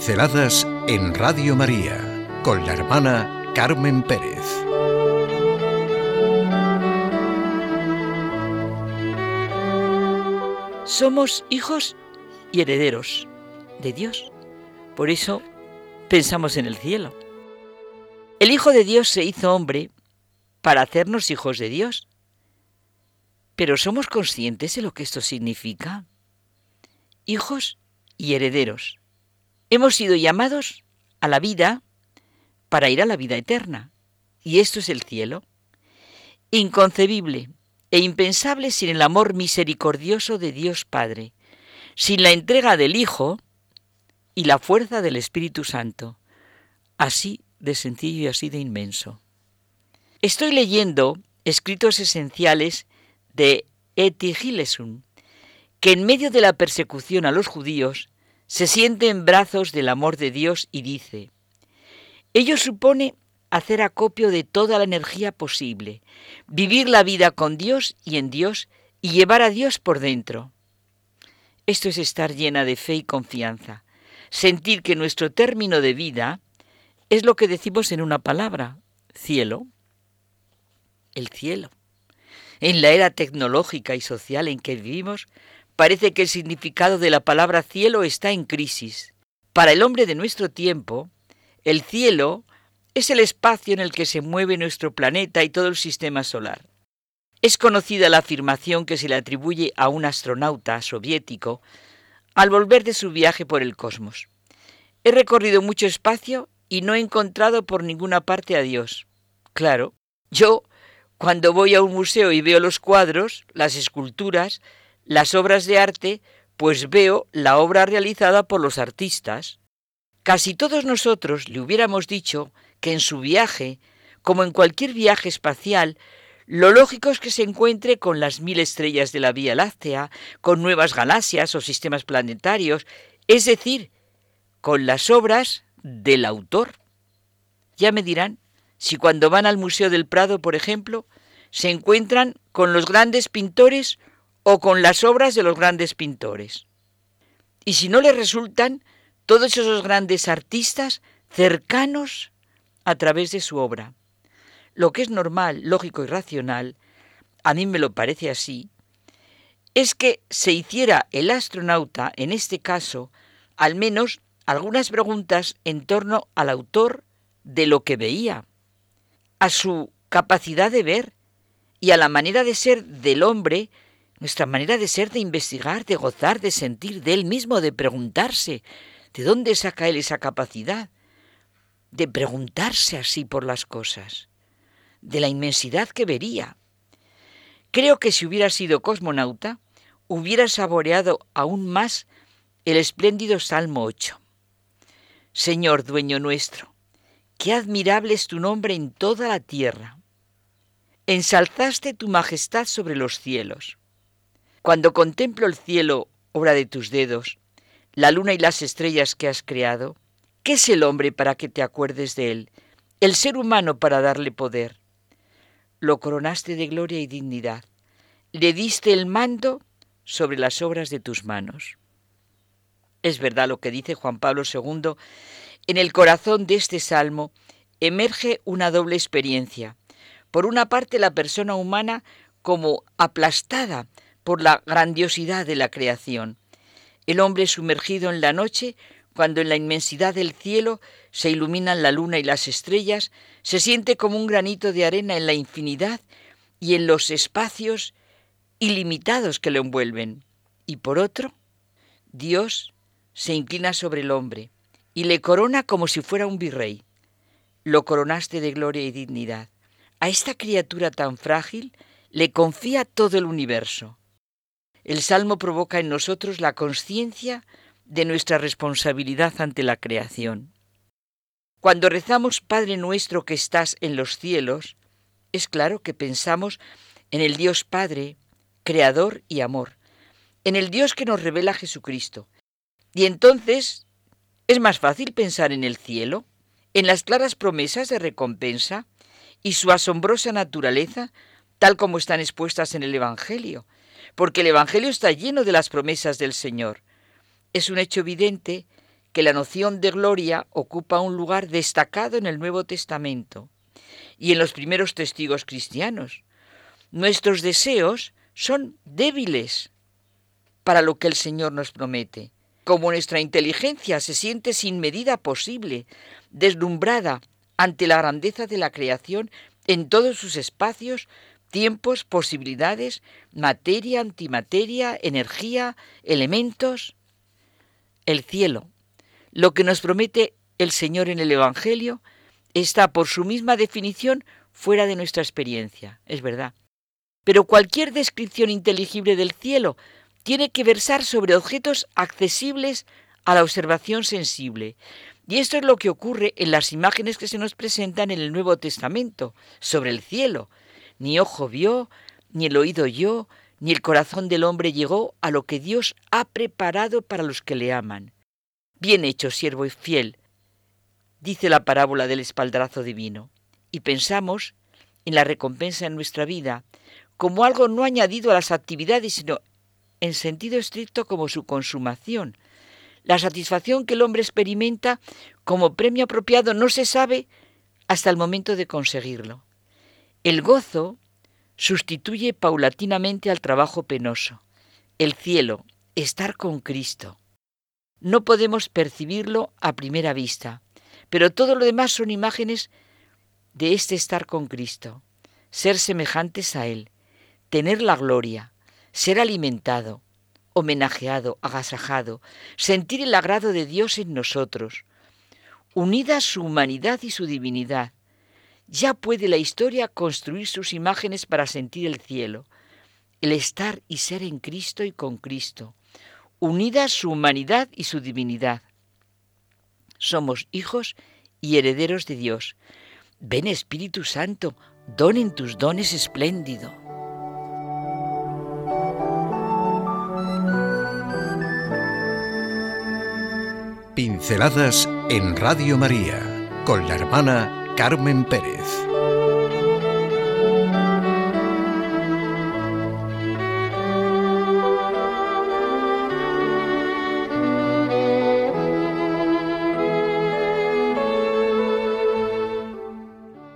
Pinceladas en Radio María con la hermana Carmen Pérez. Somos hijos y herederos de Dios. Por eso pensamos en el cielo. El Hijo de Dios se hizo hombre para hacernos hijos de Dios. Pero ¿somos conscientes de lo que esto significa? Hijos y herederos. Hemos sido llamados a la vida para ir a la vida eterna. Y esto es el cielo. Inconcebible e impensable sin el amor misericordioso de Dios Padre, sin la entrega del Hijo y la fuerza del Espíritu Santo. Así de sencillo y así de inmenso. Estoy leyendo escritos esenciales de Eti Gilesum, que en medio de la persecución a los judíos se siente en brazos del amor de Dios y dice, ello supone hacer acopio de toda la energía posible, vivir la vida con Dios y en Dios y llevar a Dios por dentro. Esto es estar llena de fe y confianza, sentir que nuestro término de vida es lo que decimos en una palabra, cielo el cielo. En la era tecnológica y social en que vivimos, parece que el significado de la palabra cielo está en crisis. Para el hombre de nuestro tiempo, el cielo es el espacio en el que se mueve nuestro planeta y todo el sistema solar. Es conocida la afirmación que se le atribuye a un astronauta soviético al volver de su viaje por el cosmos. He recorrido mucho espacio y no he encontrado por ninguna parte a Dios. Claro, yo cuando voy a un museo y veo los cuadros, las esculturas, las obras de arte, pues veo la obra realizada por los artistas. Casi todos nosotros le hubiéramos dicho que en su viaje, como en cualquier viaje espacial, lo lógico es que se encuentre con las mil estrellas de la Vía Láctea, con nuevas galaxias o sistemas planetarios, es decir, con las obras del autor. Ya me dirán si cuando van al Museo del Prado, por ejemplo, se encuentran con los grandes pintores o con las obras de los grandes pintores. Y si no les resultan todos esos grandes artistas cercanos a través de su obra. Lo que es normal, lógico y racional, a mí me lo parece así, es que se hiciera el astronauta, en este caso, al menos algunas preguntas en torno al autor de lo que veía a su capacidad de ver y a la manera de ser del hombre, nuestra manera de ser, de investigar, de gozar, de sentir, de él mismo, de preguntarse, ¿de dónde saca él esa capacidad? De preguntarse así por las cosas, de la inmensidad que vería. Creo que si hubiera sido cosmonauta, hubiera saboreado aún más el espléndido Salmo 8. Señor dueño nuestro, Qué admirable es tu nombre en toda la tierra. Ensalzaste tu majestad sobre los cielos. Cuando contemplo el cielo, obra de tus dedos, la luna y las estrellas que has creado, ¿qué es el hombre para que te acuerdes de él? El ser humano para darle poder. Lo coronaste de gloria y dignidad. Le diste el mando sobre las obras de tus manos. Es verdad lo que dice Juan Pablo II en el corazón de este salmo emerge una doble experiencia. Por una parte, la persona humana como aplastada por la grandiosidad de la creación. El hombre sumergido en la noche, cuando en la inmensidad del cielo se iluminan la luna y las estrellas, se siente como un granito de arena en la infinidad y en los espacios ilimitados que lo envuelven. Y por otro, Dios se inclina sobre el hombre, y le corona como si fuera un virrey. Lo coronaste de gloria y dignidad. A esta criatura tan frágil le confía todo el universo. El Salmo provoca en nosotros la conciencia de nuestra responsabilidad ante la creación. Cuando rezamos Padre nuestro que estás en los cielos, es claro que pensamos en el Dios Padre, Creador y Amor, en el Dios que nos revela Jesucristo. Y entonces es más fácil pensar en el cielo, en las claras promesas de recompensa y su asombrosa naturaleza, tal como están expuestas en el Evangelio, porque el Evangelio está lleno de las promesas del Señor. Es un hecho evidente que la noción de gloria ocupa un lugar destacado en el Nuevo Testamento y en los primeros testigos cristianos. Nuestros deseos son débiles para lo que el Señor nos promete. Como nuestra inteligencia se siente sin medida posible, deslumbrada ante la grandeza de la creación en todos sus espacios, tiempos, posibilidades, materia, antimateria, energía, elementos. El cielo, lo que nos promete el Señor en el Evangelio, está por su misma definición fuera de nuestra experiencia, es verdad. Pero cualquier descripción inteligible del cielo tiene que versar sobre objetos accesibles a la observación sensible. Y esto es lo que ocurre en las imágenes que se nos presentan en el Nuevo Testamento sobre el cielo. Ni ojo vio, ni el oído oyó, ni el corazón del hombre llegó a lo que Dios ha preparado para los que le aman. Bien hecho, siervo y fiel, dice la parábola del espaldarazo divino. Y pensamos en la recompensa en nuestra vida como algo no añadido a las actividades, sino en sentido estricto como su consumación. La satisfacción que el hombre experimenta como premio apropiado no se sabe hasta el momento de conseguirlo. El gozo sustituye paulatinamente al trabajo penoso. El cielo, estar con Cristo. No podemos percibirlo a primera vista, pero todo lo demás son imágenes de este estar con Cristo, ser semejantes a Él, tener la gloria, ser alimentado, homenajeado, agasajado, sentir el agrado de Dios en nosotros, unida su humanidad y su divinidad. Ya puede la historia construir sus imágenes para sentir el cielo, el estar y ser en Cristo y con Cristo, unida su humanidad y su divinidad. Somos hijos y herederos de Dios. Ven Espíritu Santo, donen tus dones espléndido. Pinceladas en Radio María con la hermana Carmen Pérez.